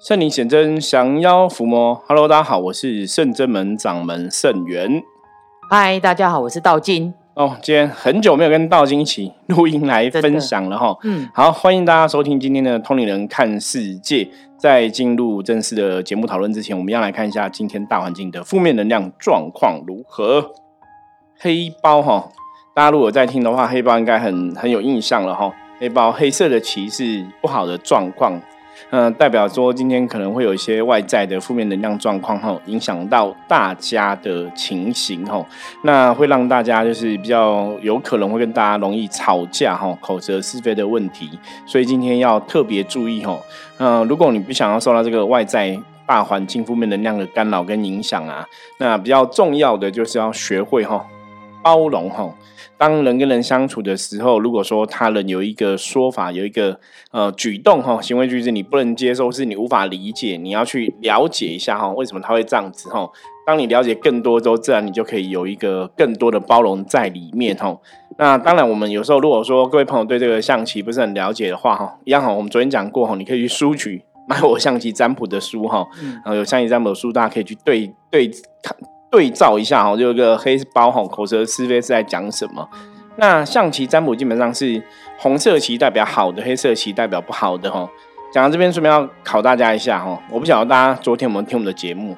圣灵显真，降妖伏魔。Hello，大家好，我是圣真门掌门圣元。嗨，大家好，我是道金。哦，今天很久没有跟道金一起录音来分享了哈。嗯，好，欢迎大家收听今天的通灵人看世界。在进入正式的节目讨论之前，我们要来看一下今天大环境的负面能量状况如何。黑包哈，大家如果在听的话，黑包应该很很有印象了哈。黑包黑色的旗是不好的状况。嗯，代表说今天可能会有一些外在的负面能量状况哈，影响到大家的情形哈，那会让大家就是比较有可能会跟大家容易吵架哈，口舌是非的问题，所以今天要特别注意哈。嗯，如果你不想要受到这个外在大环境负面能量的干扰跟影响啊，那比较重要的就是要学会哈包容哈。当人跟人相处的时候，如果说他人有一个说法，有一个呃举动哈，行为举止你不能接受，是你无法理解，你要去了解一下哈，为什么他会这样子哈？当你了解更多之后，自然你就可以有一个更多的包容在里面哈。那当然，我们有时候如果说各位朋友对这个象棋不是很了解的话哈，一样哈，我们昨天讲过哈，你可以去书局买我象棋占卜的书哈，然后有象棋占卜的书，大家可以去对对看。对照一下哈，就一个黑包哈，口舌是非是在讲什么？那象棋占卜基本上是红色棋代表好的，黑色棋代表不好的哈。讲到这边，顺便要考大家一下哈，我不晓得大家昨天有没有听我们的节目？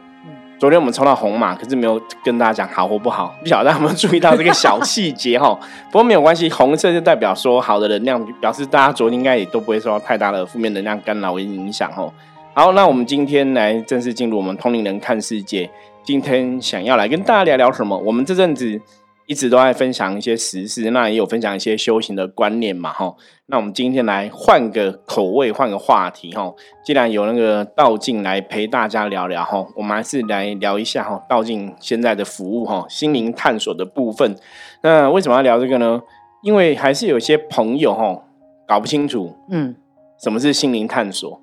昨天我们抽到红马，可是没有跟大家讲好或不好，不晓得大家有没有注意到这个小细节哈？不过没有关系，红色就代表说好的能量，表示大家昨天应该也都不会受到太大的负面能量干扰影响哦。好，那我们今天来正式进入我们通灵人看世界。今天想要来跟大家聊聊什么？我们这阵子一直都在分享一些时事，那也有分享一些修行的观念嘛，哈。那我们今天来换个口味，换个话题，哈。既然有那个道静来陪大家聊聊，哈，我们还是来聊一下，哈，道静现在的服务，哈，心灵探索的部分。那为什么要聊这个呢？因为还是有些朋友，哈，搞不清楚，嗯，什么是心灵探索？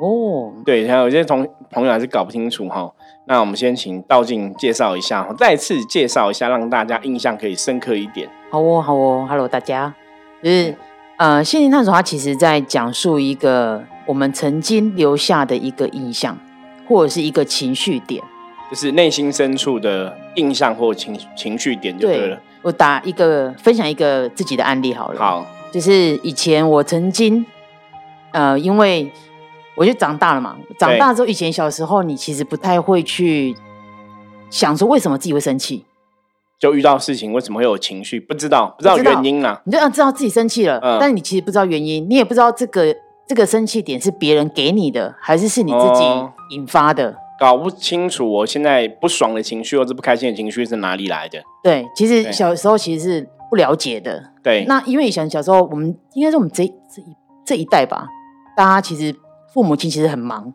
哦，对，还有些同朋友还是搞不清楚，哈。那我们先请道静介绍一下，再次介绍一下，让大家印象可以深刻一点。好哦，好哦，Hello，大家，就是呃，心灵探索它其实在讲述一个我们曾经留下的一个印象，或者是一个情绪点，就是内心深处的印象或情情绪点就对了。我打一个分享一个自己的案例好了，好，就是以前我曾经呃，因为。我就长大了嘛，长大之后，以前小时候你其实不太会去想说为什么自己会生气，就遇到事情为什么会有情绪，不知道不知道原因啦，你就要知道自己生气了，但是你其实不知道原因，你也不知道这个这个生气点是别人给你的，还是是你自己引发的，搞不清楚我现在不爽的情绪或者不开心的情绪是哪里来的。对，其实小时候其实是不了解的。对，那因为以前小时候我们应该是我们这这一这一代吧，大家其实。父母亲其实很忙，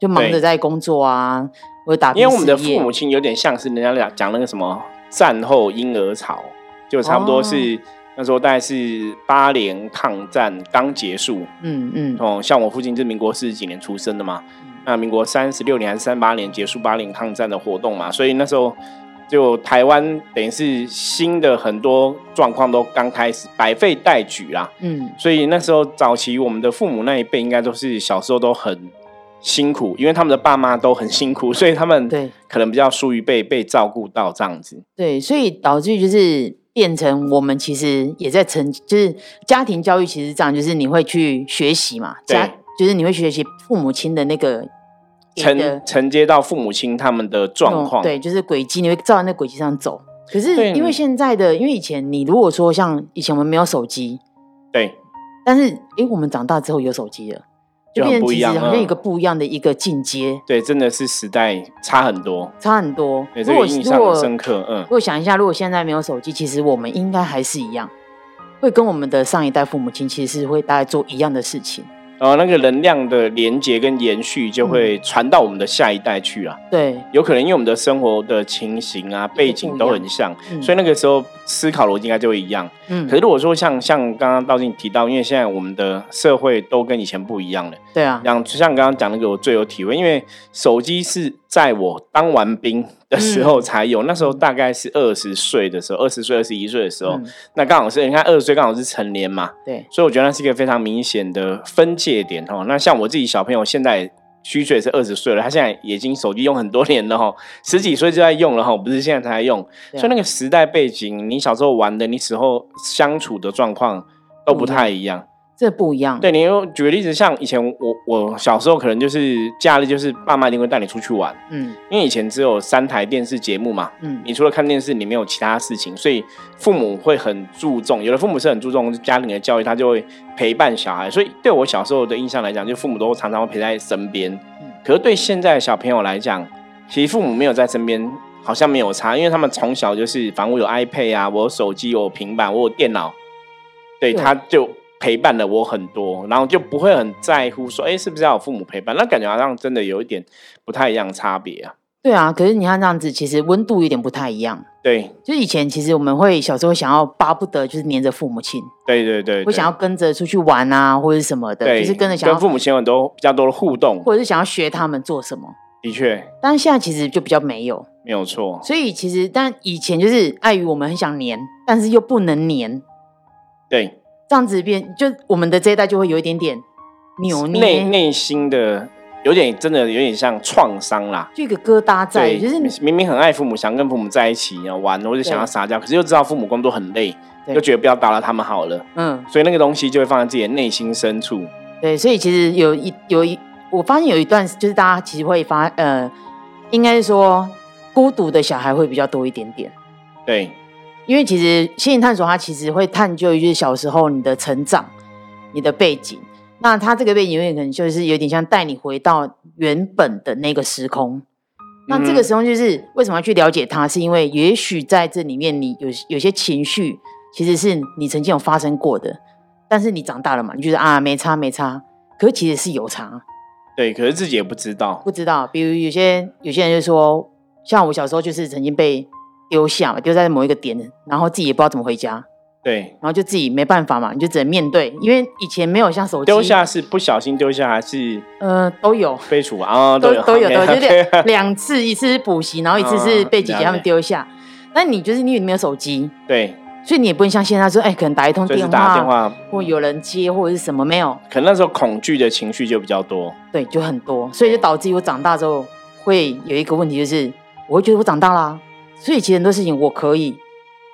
就忙着在工作啊，或者打因为我们的父母亲有点像是人家讲讲那个什么战后婴儿潮，就差不多是那时候大概是八年抗战刚结束。嗯嗯。哦，像我父亲是民国四十几年出生的嘛，那民国三十六年还是三八年结束八年抗战的活动嘛，所以那时候就台湾等于是新的很多状况都刚开始百废待举啦。嗯，所以那时候早期我们的父母那一辈应该都是小时候都很辛苦，因为他们的爸妈都很辛苦，所以他们对可能比较疏于被被照顾到这样子。对，所以导致就是变成我们其实也在成，就是家庭教育其实这样，就是你会去学习嘛，家就是你会学习父母亲的那个承承接到父母亲他们的状况，对，就是轨迹，你会照在那轨迹上走。可是因为现在的，因为以前你如果说像以前我们没有手机，对，但是哎，我们长大之后有手机了，就变成其实，好像一个不一样的一个进阶。对，真的是时代差很多，差很多。如果印象深刻，嗯，如果想一下，如果现在没有手机，其实我们应该还是一样，会跟我们的上一代父母亲其实是会大概做一样的事情。然后那个能量的连接跟延续就会传到我们的下一代去了。对，有可能因为我们的生活的情形啊、背景都很像，所以那个时候思考逻辑应该就会一样。嗯。可是如果说像像刚刚道静提到，因为现在我们的社会都跟以前不一样了。对啊。像像刚刚讲那个，我最有体会，因为手机是在我当完兵。的时候才有，那时候大概是二十岁的时候，二十岁、二十一岁的时候，那刚好是你看二十岁刚好是成年嘛，对，所以我觉得那是一个非常明显的分界点哦。那像我自己小朋友现在虚岁是二十岁了，他现在已经手机用很多年了哈，十几岁就在用了哈，不是现在才用。所以那个时代背景，你小时候玩的，你时候相处的状况都不太一样。这不一样。对，你又举个例子，像以前我我小时候可能就是假日，就是爸妈一定会带你出去玩。嗯。因为以前只有三台电视节目嘛。嗯。你除了看电视，你没有其他事情，所以父母会很注重。有的父母是很注重家庭的教育，他就会陪伴小孩。所以对我小时候的印象来讲，就父母都常常会陪在身边。嗯。可是对现在的小朋友来讲，其实父母没有在身边，好像没有差，因为他们从小就是，反正我有 iPad 啊，我有手机，我有平板，我有电脑，对，他就。陪伴了我很多，然后就不会很在乎说，哎，是不是要有父母陪伴？那感觉好像真的有一点不太一样差别啊。对啊，可是你看这样子，其实温度有点不太一样。对，就以前其实我们会小时候想要巴不得就是黏着父母亲，对对对，会想要跟着出去玩啊，或者什么的，就是跟着想跟父母亲有很多比较多的互动，或者是想要学他们做什么。的确，但是现在其实就比较没有，没有错。所以其实，但以前就是碍于我们很想黏，但是又不能黏。对。这样子变，就我们的这一代就会有一点点扭捏，内内心的有点真的有点像创伤啦，就一个疙瘩在，就是明明很爱父母，想跟父母在一起要玩，或者想要撒娇，可是又知道父母工作很累，就觉得不要打扰他们好了。嗯，所以那个东西就会放在自己的内心深处。对，所以其实有一有一，我发现有一段就是大家其实会发，呃，应该是说孤独的小孩会比较多一点点。对。因为其实心灵探索，它其实会探究就是小时候你的成长、你的背景。那它这个背景有点可能就是有点像带你回到原本的那个时空。那这个时候就是为什么要去了解它？是因为也许在这里面你有有些情绪，其实是你曾经有发生过的，但是你长大了嘛，你觉得啊没差没差，可是其实是有差。对，可是自己也不知道，不知道。比如有些有些人就说，像我小时候就是曾经被。丢下嘛，丢在某一个点，然后自己也不知道怎么回家。对，然后就自己没办法嘛，你就只能面对。因为以前没有像手机，丢下是不小心丢下还是？呃，都有。飞鼠啊，都都有，都有，就是 两次，一次是补习，然后一次是被姐姐他们丢下。那你就是因为你没有手机，对，所以你也不能像现在说，哎，可能打一通电话，打电话或有人接或者是什么没有。可能那时候恐惧的情绪就比较多，对，就很多，所以就导致我长大之后会有一个问题，就是我会觉得我长大啦。所以其实很多事情我可以，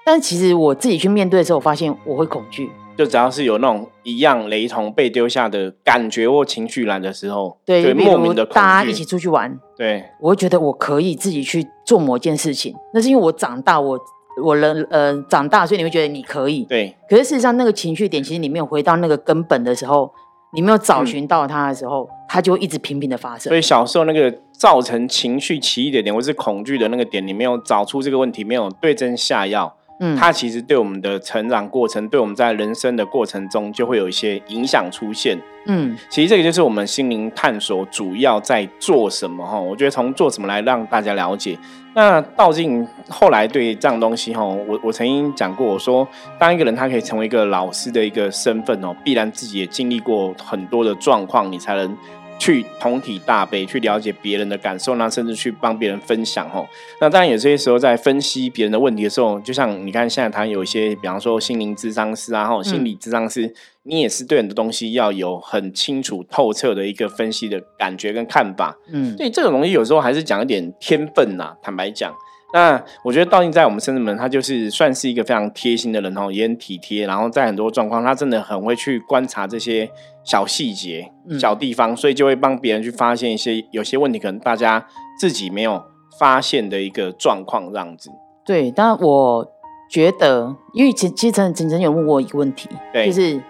但其实我自己去面对的时候，我发现我会恐惧。就只要是有那种一样雷同被丢下的感觉或情绪来的时候，对，莫名的大家一起出去玩，对，我会觉得我可以自己去做某件事情。那是因为我长大，我我人呃长大，所以你会觉得你可以。对。可是事实上，那个情绪点其实你没有回到那个根本的时候。你没有找寻到他的时候，他就会一直频频的发生。所以小时候那个造成情绪奇异的点，或是恐惧的那个点，你没有找出这个问题，没有对症下药，嗯，它其实对我们的成长过程，对我们在人生的过程中，就会有一些影响出现。嗯，其实这个就是我们心灵探索主要在做什么哈。我觉得从做什么来让大家了解。那道静后来对这样东西哈，我我曾经讲过，我说当一个人他可以成为一个老师的一个身份哦，必然自己也经历过很多的状况，你才能。去同体大悲，去了解别人的感受，那甚至去帮别人分享吼。那当然有些时候在分析别人的问题的时候，就像你看现在谈有一些，比方说心灵智商师啊，或心理智商师，你也是对很多东西要有很清楚透彻的一个分析的感觉跟看法。嗯，所以这种东西有时候还是讲一点天分呐，坦白讲。那我觉得道静在我们深圳门，他就是算是一个非常贴心的人哦，也很体贴。然后在很多状况，他真的很会去观察这些小细节、小地方，所以就会帮别人去发现一些有些问题，可能大家自己没有发现的一个状况这样子。对，但我觉得，因为其其实陈陈有问过一个问题，就是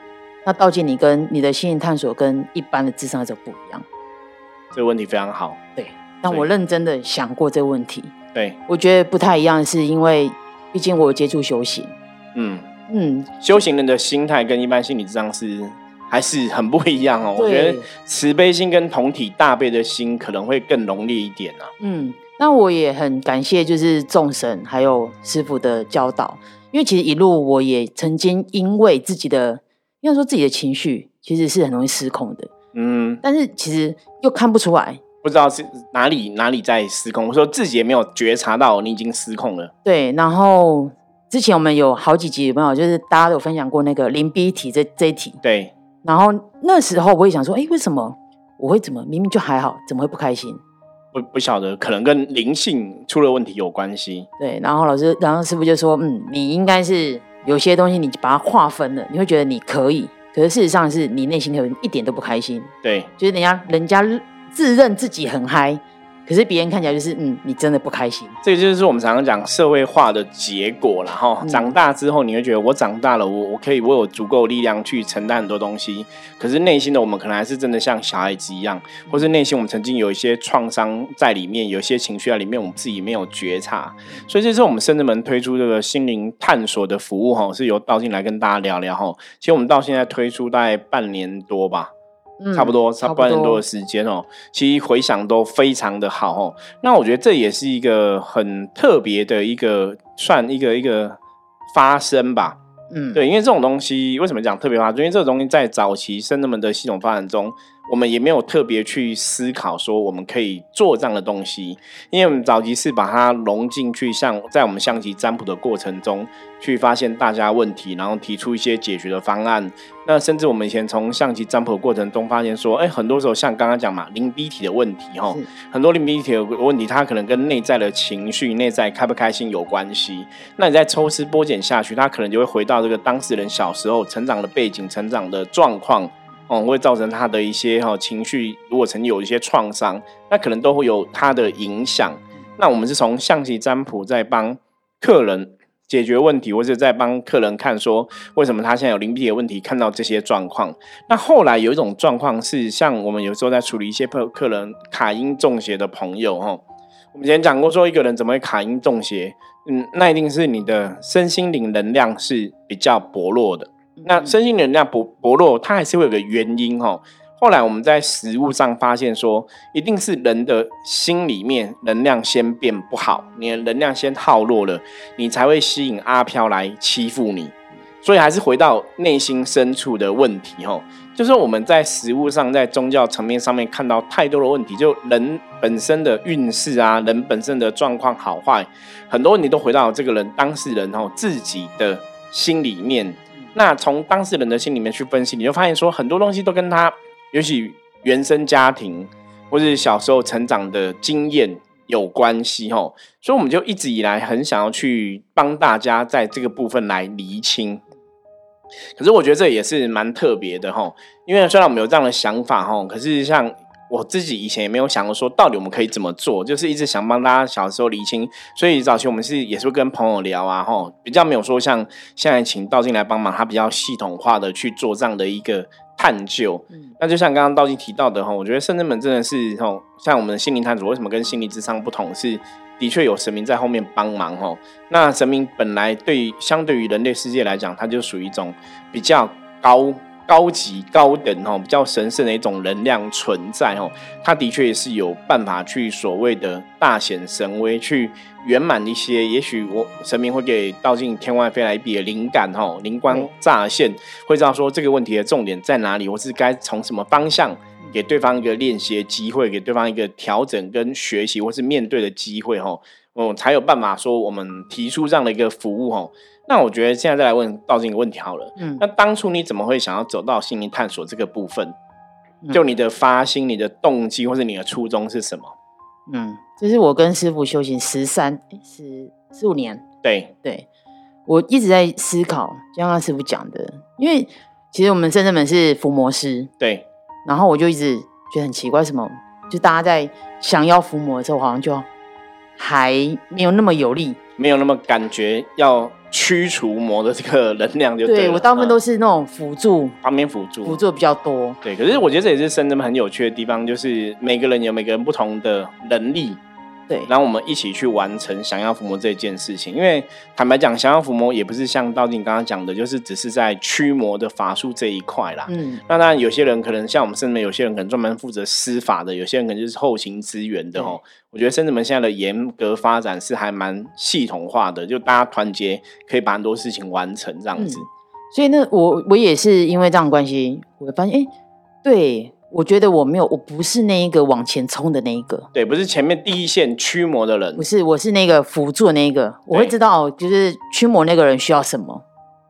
那道静，你跟你的心灵探索跟一般的智商者不一样。这个问题非常好。对，但我认真的想过这个问题。对，我觉得不太一样，是因为毕竟我接触修行。嗯嗯，修行人的心态跟一般心理智商是还是很不一样哦。我觉得慈悲心跟同体大悲的心可能会更浓烈一点啊。嗯，那我也很感谢就是众神还有师傅的教导，因为其实一路我也曾经因为自己的，应该说自己的情绪其实是很容易失控的。嗯，但是其实又看不出来。不知道是哪里哪里在失控，我说自己也没有觉察到你已经失控了。对，然后之前我们有好几集有没有，就是大家都有分享过那个零 B 题这这一题。对，然后那时候我也想说，哎，为什么我会怎么明明就还好，怎么会不开心？不不晓得，可能跟灵性出了问题有关系。对，然后老师，然后师傅就说，嗯，你应该是有些东西你把它划分了，你会觉得你可以，可是事实上是你内心可能一点都不开心。对，就是人家人家自认自己很嗨。可是别人看起来就是，嗯，你真的不开心。这个就是我们常常讲社会化的结果然后长大之后，你会觉得我长大了，我我可以，我有足够力量去承担很多东西。可是内心的我们可能还是真的像小孩子一样，或是内心我们曾经有一些创伤在里面，有一些情绪在里面，我们自己没有觉察。所以这是我们深圳门推出这个心灵探索的服务哈，是由道进来跟大家聊聊哈。其实我们到现在推出大概半年多吧。差不多，差半年多的时间哦。其实回想都非常的好哦。那我觉得这也是一个很特别的一个，算一个一个发生吧。嗯，对，因为这种东西为什么讲特别发生？因为这个东西在早期生人们的系统发展中。我们也没有特别去思考说我们可以做这样的东西，因为我们早期是把它融进去，像在我们象棋占卜的过程中去发现大家问题，然后提出一些解决的方案。那甚至我们以前从象棋占卜的过程中发现说，哎，很多时候像刚刚讲嘛，灵逼体的问题哈，很多灵逼体的问题，它可能跟内在的情绪、内在开不开心有关系。那你在抽丝剥茧下去，它可能就会回到这个当事人小时候成长的背景、成长的状况。哦，会造成他的一些哈情绪，如果曾经有一些创伤，那可能都会有他的影响。那我们是从象棋占卜在帮客人解决问题，或者在帮客人看说为什么他现在有灵璧的问题，看到这些状况。那后来有一种状况是，像我们有时候在处理一些客客人卡音中邪的朋友哈，我们之前讲过说一个人怎么会卡音中邪，嗯，那一定是你的身心灵能量是比较薄弱的。那身心能量薄薄弱，它还是会有个原因哦。后来我们在实物上发现说，一定是人的心里面能量先变不好，你的能量先耗弱了，你才会吸引阿飘来欺负你。所以还是回到内心深处的问题哦，就是我们在实物上，在宗教层面上面看到太多的问题，就人本身的运势啊，人本身的状况好坏，很多问题都回到这个人当事人哦自己的心里面。那从当事人的心里面去分析，你就发现说很多东西都跟他，尤其原生家庭或者小时候成长的经验有关系吼，所以我们就一直以来很想要去帮大家在这个部分来厘清。可是我觉得这也是蛮特别的吼，因为虽然我们有这样的想法吼，可是像。我自己以前也没有想过说，到底我们可以怎么做，就是一直想帮大家小时候理清。所以早期我们是也是会跟朋友聊啊，吼，比较没有说像现在请道静来帮忙，他比较系统化的去做这样的一个探究。嗯那就像刚刚道静提到的哈，我觉得圣人们真的是吼，像我们的心灵探索为什么跟心理智商不同，是的确有神明在后面帮忙吼。那神明本来对相对于人类世界来讲，它就属于一种比较高。高级高等哦，比较神圣的一种能量存在哦，它的确也是有办法去所谓的大显神威，去圆满一些。也许我神明会给道尽天外飞来一笔的灵感哦，灵光乍现，会知道说这个问题的重点在哪里，或是该从什么方向给对方一个练习的机会，给对方一个调整跟学习，或是面对的机会哦，才有办法说我们提出这样的一个服务哦。那我觉得现在再来问道静一个问题好了。嗯，那当初你怎么会想要走到心灵探索这个部分？就你的发心、你的动机或者你的初衷是什么？嗯，就是我跟师傅修行十三、十十五年。对对，我一直在思考，就像师傅讲的，因为其实我们深圳门是伏魔师。对。然后我就一直觉得很奇怪，什么？就大家在想要伏魔的时候，好像就还没有那么有力，没有那么感觉要。驱除魔的这个能量就对我大部分都是那种辅助，旁边辅助，辅助比较多。对，可是我觉得这也是深圳很有趣的地方，就是每个人有每个人不同的能力。对，然后我们一起去完成降妖伏魔这件事情。因为坦白讲，降妖伏魔也不是像道静刚刚讲的，就是只是在驱魔的法术这一块啦。嗯，那当然有些人可能像我们甚至有些人可能专门负责施法的，有些人可能就是后勤资源的哦。我觉得甚至们现在的严格发展是还蛮系统化的，就大家团结可以把很多事情完成这样子。所以呢，我我也是因为这样关系，我发现哎，对。我觉得我没有，我不是那一个往前冲的那一个。对，不是前面第一线驱魔的人。不是，我是那个辅助的那一个。我会知道，就是驱魔那个人需要什么，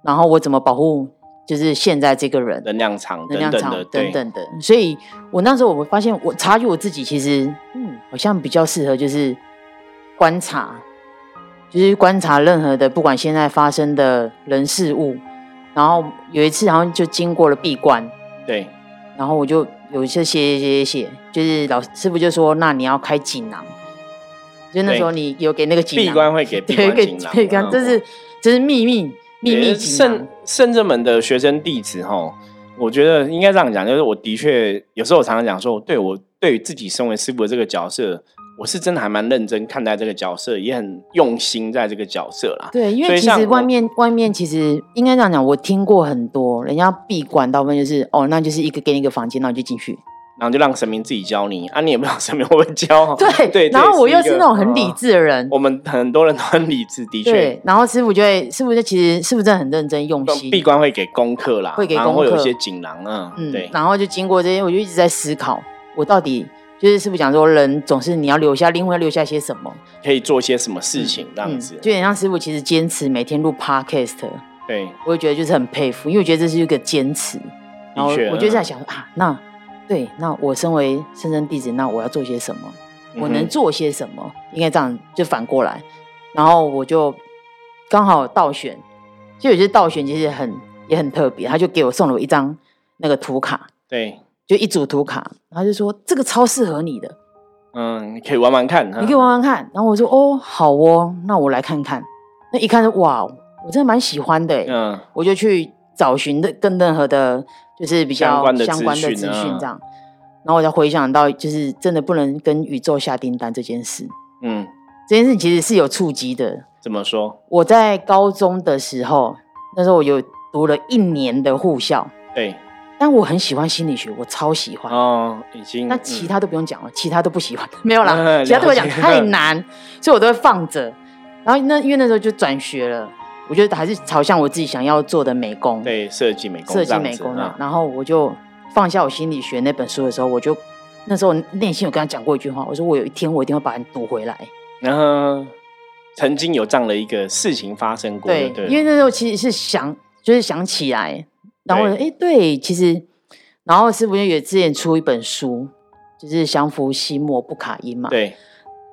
然后我怎么保护就是现在这个人能量场能量场等等的。所以我那时候我发现，我察觉我自己其实嗯，好像比较适合就是观察，就是观察任何的不管现在发生的人事物。然后有一次好像就经过了闭关，对，然后我就有一些写写写写，就是老师傅就说，那你要开锦囊。就那时候，你有给那个锦囊，闭关会给闭关锦囊。对，看这是这是秘密秘密圣圣正门的学生弟子哈，我觉得应该这样讲，就是我的确有时候我常常讲说，对我对于自己身为师傅的这个角色。我是真的还蛮认真看待这个角色，也很用心在这个角色啦。对，因为其实外面外面其实应该这样讲，我听过很多人家闭关，大部分就是哦，那就是一个给你一个房间，然后就进去，然后就让神明自己教你啊，你也不知道神明会不会教。对对，然后我又是那种很理智的人，我们很多人都很理智，的确。对，然后师傅就会，师傅就其实师傅真的很认真用心。闭关会给功课啦，会给功课，会有一些锦囊啊，对。然后就经过这些，我就一直在思考，我到底。就是师傅讲说，人总是你要留下灵魂，要留下些什么，可以做些什么事情这样子。就很像师傅其实坚持每天录 podcast，对，我也觉得就是很佩服，因为我觉得这是一个坚持。然后我就在想啊，那对，那我身为深圳弟子，那我要做些什么？我能做些什么？应该这样就反过来。然后我就刚好倒选，就有些倒选其实很也很特别，他就给我送了我一张那个图卡。对。就一组图卡，他就说这个超适合你的，嗯，你可以玩玩看，你可以玩玩看。然后我说哦，好哦，那我来看看。那一看，哇，我真的蛮喜欢的，嗯，我就去找寻的更任何的，就是比较相关的资讯这样。然后我才回想到，就是真的不能跟宇宙下订单这件事，嗯，这件事其实是有触及的。怎么说？我在高中的时候，那时候我有读了一年的护校，对。但我很喜欢心理学，我超喜欢哦，已经。那其他都不用讲了，其他都不喜欢，没有啦。其他对我讲太难，所以我都会放着。然后那因为那时候就转学了，我觉得还是朝向我自己想要做的美工，对设计美工，设计美工。然后我就放下我心理学那本书的时候，我就那时候内心有跟他讲过一句话，我说我有一天我一定会把你读回来。然后曾经有这样的一个事情发生过，对，因为那时候其实是想，就是想起来。然后我说：“哎，对，其实，然后师傅也之前出一本书，就是降服心魔不卡音嘛。对。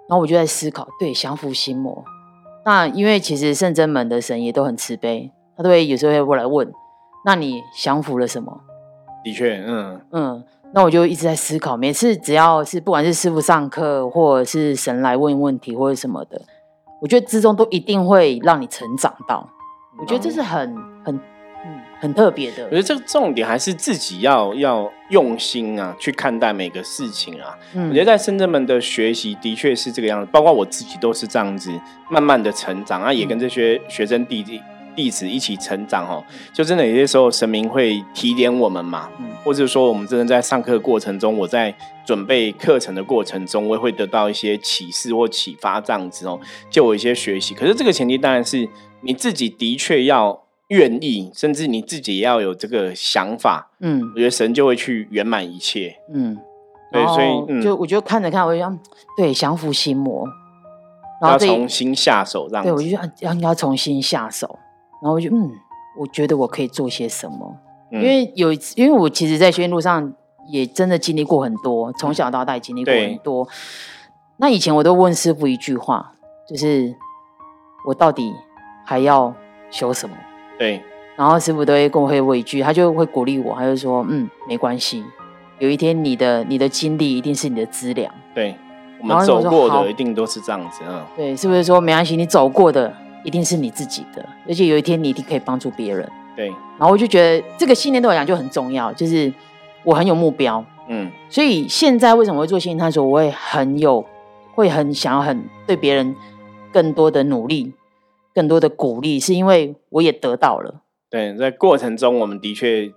然后我就在思考，对，降服心魔。那因为其实圣真门的神也都很慈悲，他都会有时候会过来问：那你降服了什么？的确，嗯嗯。那我就一直在思考，每次只要是不管是师傅上课，或者是神来问问题或者什么的，我觉得之中都一定会让你成长到。我觉得这是很很。”很特别的，我觉得这个重点还是自己要要用心啊，去看待每个事情啊。我觉得在深圳们的学习的确是这个样子，包括我自己都是这样子，慢慢的成长啊，也跟这些学生弟弟弟子一起成长哦。就真的有些时候神明会提点我们嘛，或者说我们真的在上课过程中，我在准备课程的过程中，我也会得到一些启示或启发这样子哦，就有一些学习。可是这个前提当然是你自己的确要。愿意，甚至你自己也要有这个想法，嗯，我觉得神就会去圆满一切，嗯，对，所以就我就看着看，我就想，对，降服心魔，然后重新下手，这样，对我就要要要重新下手，然后我就嗯，我觉得我可以做些什么，因为有，因为我其实，在学院路上也真的经历过很多，从小到大经历过很多。那以前我都问师傅一句话，就是我到底还要修什么？对，然后师傅都会跟我会一句，他就会鼓励我，他就说：“嗯，没关系，有一天你的你的经历一定是你的资粮。”对，我们走过的一定都是这样子啊，对，是不是说没关系？你走过的一定是你自己的，而且有一天你一定可以帮助别人。对，然后我就觉得这个信念对我讲就很重要，就是我很有目标。嗯，所以现在为什么会做心灵探索？我会很有，会很想要很对别人更多的努力。更多的鼓励，是因为我也得到了。对，在过程中，我们的确，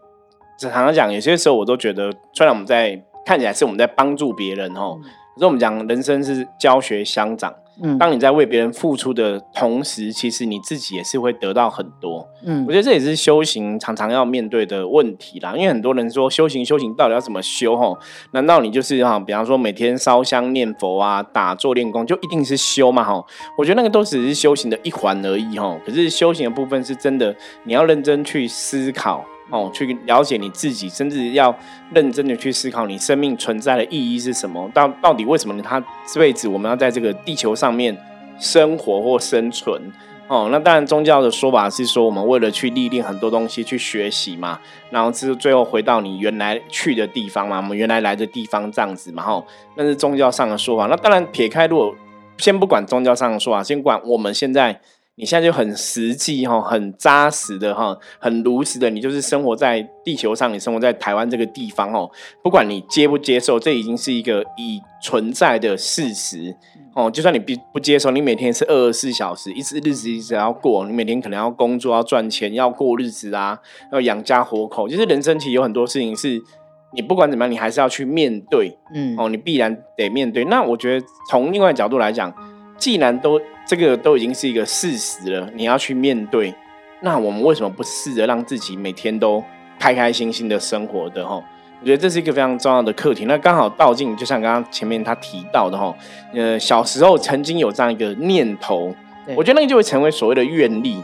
常常讲，有些时候我都觉得，虽然我们在看起来是我们在帮助别人哦，可是我们讲人生是教学相长。嗯，当你在为别人付出的同时，其实你自己也是会得到很多。嗯，我觉得这也是修行常常要面对的问题啦。因为很多人说修行，修行到底要怎么修？吼，难道你就是哈，比方说每天烧香念佛啊，打坐练功，就一定是修嘛？哈，我觉得那个都只是修行的一环而已。哈，可是修行的部分是真的，你要认真去思考，哦，去了解你自己，甚至要认真的去思考你生命存在的意义是什么。到到底为什么他这辈子我们要在这个地球上面生活或生存？哦，那当然宗教的说法是说，我们为了去历练很多东西，去学习嘛，然后是最后回到你原来去的地方嘛，我们原来来的地方这样子嘛，哈，那是宗教上的说法。那当然撇开，如果先不管宗教上的说法，先管我们现在。你现在就很实际哈，很扎实的哈，很如实的，你就是生活在地球上，你生活在台湾这个地方哦。不管你接不接受，这已经是一个已存在的事实哦。就算你不不接受，你每天是二十四小时，一直日子一直要过，你每天可能要工作，要赚钱，要过日子啊，要养家活口。就是人生其实有很多事情是，你不管怎么样，你还是要去面对，嗯，哦，你必然得面对。那我觉得从另外角度来讲。既然都这个都已经是一个事实了，你要去面对，那我们为什么不试着让自己每天都开开心心的生活的哈？我觉得这是一个非常重要的课题。那刚好道静，就像刚刚前面他提到的哈，呃，小时候曾经有这样一个念头，我觉得那个就会成为所谓的愿力。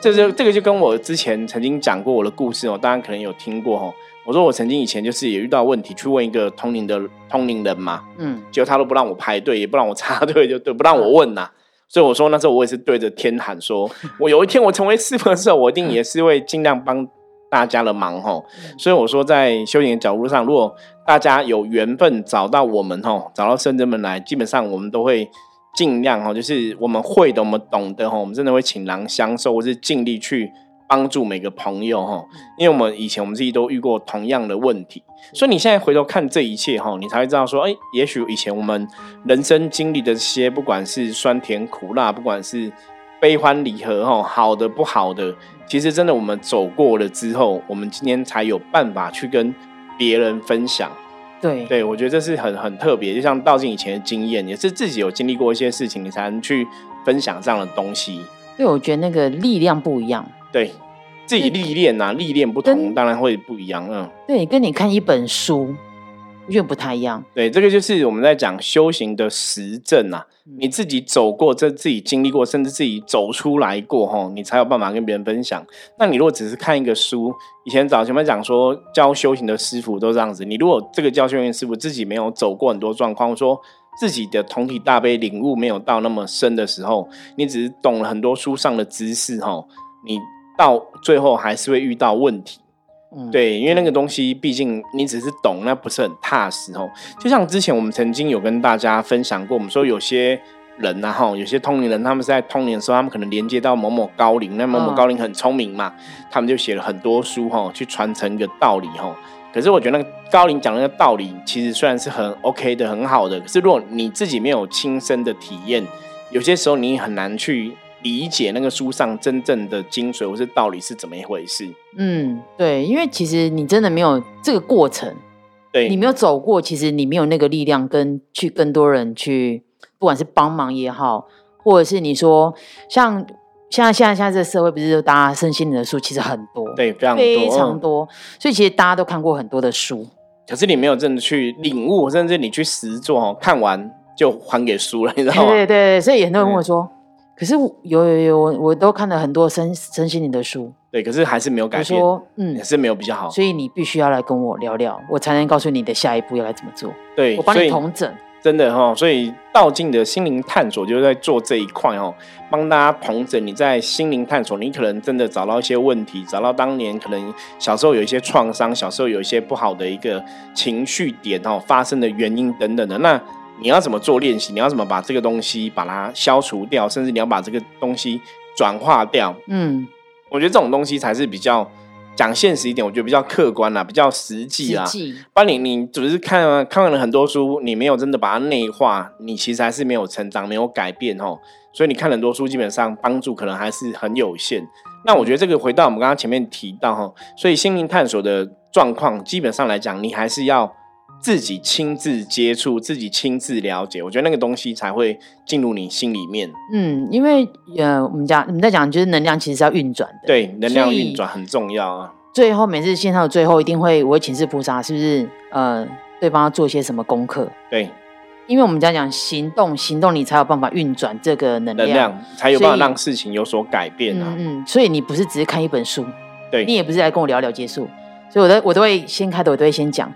这就这个就跟我之前曾经讲过我的故事哦，大家可能有听过哈。我说我曾经以前就是也遇到问题，去问一个通灵的通灵人嘛，嗯，结果他都不让我排队，也不让我插队，就对，不让我问呐。所以我说那时候我也是对着天喊说，我有一天我成为师傅的时候，我一定也是会尽量帮大家的忙吼。所以我说在修行的角度上，如果大家有缘分找到我们吼，找到圣人们来，基本上我们都会尽量哈，就是我们会的，我们懂得吼，我们真的会倾囊相授，或是尽力去。帮助每个朋友哈，因为我们以前我们自己都遇过同样的问题，所以你现在回头看这一切哈，你才会知道说，哎，也许以前我们人生经历的这些，不管是酸甜苦辣，不管是悲欢离合哈，好的不好的，其实真的我们走过了之后，我们今天才有办法去跟别人分享。对，对我觉得这是很很特别，就像道静以前的经验，也是自己有经历过一些事情，你才能去分享这样的东西。因为我觉得那个力量不一样。对，自己历练呐，历练不同，当然会不一样。嗯，对，跟你看一本书，又不太一样。对，这个就是我们在讲修行的实证啊。你自己走过，这自己经历过，甚至自己走出来过，哈，你才有办法跟别人分享。那你如果只是看一个书，以前早前面讲说教修行的师傅都这样子。你如果这个教修行师傅自己没有走过很多状况，说自己的同体大悲领悟没有到那么深的时候，你只是懂了很多书上的知识，哈，你。到最后还是会遇到问题，嗯对，因为那个东西毕竟你只是懂，那不是很踏实哦。就像之前我们曾经有跟大家分享过，我们说有些人啊，哈，有些通灵人，他们是在通灵的时候，他们可能连接到某某高龄，那某某高龄很聪明嘛，他们就写了很多书哈，去传承一个道理哈。可是我觉得那个高龄讲那个道理，其实虽然是很 OK 的、很好的，可是如果你自己没有亲身的体验，有些时候你很难去。理解那个书上真正的精髓或是道理是怎么一回事？嗯，对，因为其实你真的没有这个过程，对你没有走过，其实你没有那个力量跟去更多人去，不管是帮忙也好，或者是你说像现在现在现在这个社会不是大家身心灵的书其实很多，对，非常多非常多，所以其实大家都看过很多的书，可是你没有真的去领悟，甚至你去实做，看完就还给书了，你知道吗？对对对，所以很多人问我说。可是有有有，我我都看了很多身身心灵的书，对，可是还是没有改变，嗯，还是没有比较好，所以你必须要来跟我聊聊，我才能告诉你的下一步要来怎么做。对，我帮你同整，真的哈，所以道静的心灵探索就是在做这一块哦，帮大家同整。你在心灵探索，你可能真的找到一些问题，找到当年可能小时候有一些创伤，小时候有一些不好的一个情绪点哦，发生的原因等等的那。你要怎么做练习？你要怎么把这个东西把它消除掉？甚至你要把这个东西转化掉？嗯，我觉得这种东西才是比较讲现实一点，我觉得比较客观啦，比较实际啦。不然你你只是看看完了很多书，你没有真的把它内化，你其实还是没有成长，没有改变哦。所以你看很多书，基本上帮助可能还是很有限。那我觉得这个回到我们刚刚前面提到哈，所以心灵探索的状况，基本上来讲，你还是要。自己亲自接触，自己亲自了解，我觉得那个东西才会进入你心里面。嗯，因为呃，我们讲你们在讲，就是能量其实是要运转的。对，能量运转很重要啊。最后每次线上的最后一定会，我会请示菩萨，是不是？呃，对方要做些什么功课？对，因为我们讲讲行动，行动你才有办法运转这个能量，才有办法让事情有所改变啊。嗯，所以你不是只是看一本书，对你也不是来跟我聊聊结束，所以我都我都会先开头，我都会先讲，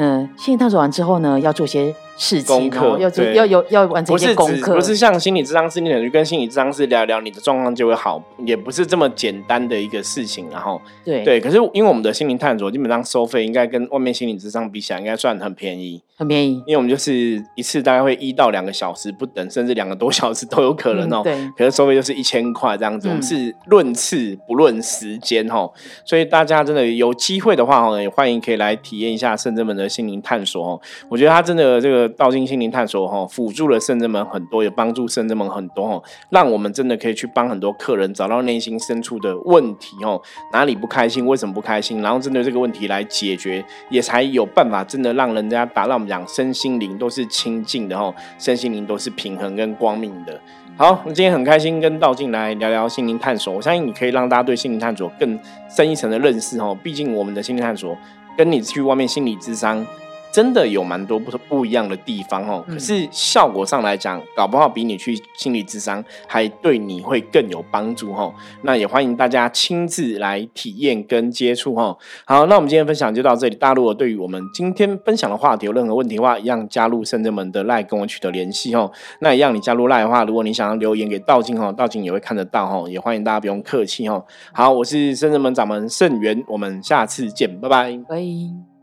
嗯，心理探索完之后呢，要做些。事情哦，要做要有要完成一些功课，不是像心理智商师，你等于跟心理智商师聊聊，你的状况就会好，也不是这么简单的一个事情。然后，对对，可是因为我们的心灵探索基本上收费应该跟外面心理智商比起来，应该算很便宜，很便宜。因为我们就是一次大概会一到两个小时不等，甚至两个多小时都有可能哦。对，可是收费就是一千块这样子，我们是论次不论时间哦。所以大家真的有机会的话哦，也欢迎可以来体验一下圣真门的心灵探索哦。我觉得他真的这个道金心灵探。索哈，辅助了圣人们很多，也帮助圣人们很多哈，让我们真的可以去帮很多客人找到内心深处的问题哦，哪里不开心，为什么不开心，然后针对这个问题来解决，也才有办法真的让人家达到我们讲身心灵都是清净的哈，身心灵都是平衡跟光明的。好，那今天很开心跟道静来聊聊心灵探索，我相信你可以让大家对心灵探索更深一层的认识哦，毕竟我们的心灵探索跟你去外面心理智商。真的有蛮多不不一样的地方哦，可是效果上来讲，搞不好比你去心理智商还对你会更有帮助哦。那也欢迎大家亲自来体验跟接触哦。好，那我们今天分享就到这里。大家如果对于我们今天分享的话题有任何问题的话，一样加入圣者门的赖跟我取得联系哦。那一样你加入赖的话，如果你想要留言给道静哦，道静也会看得到哦。也欢迎大家不用客气哦。好，我是圣者门掌门圣元，我们下次见，拜拜。拜。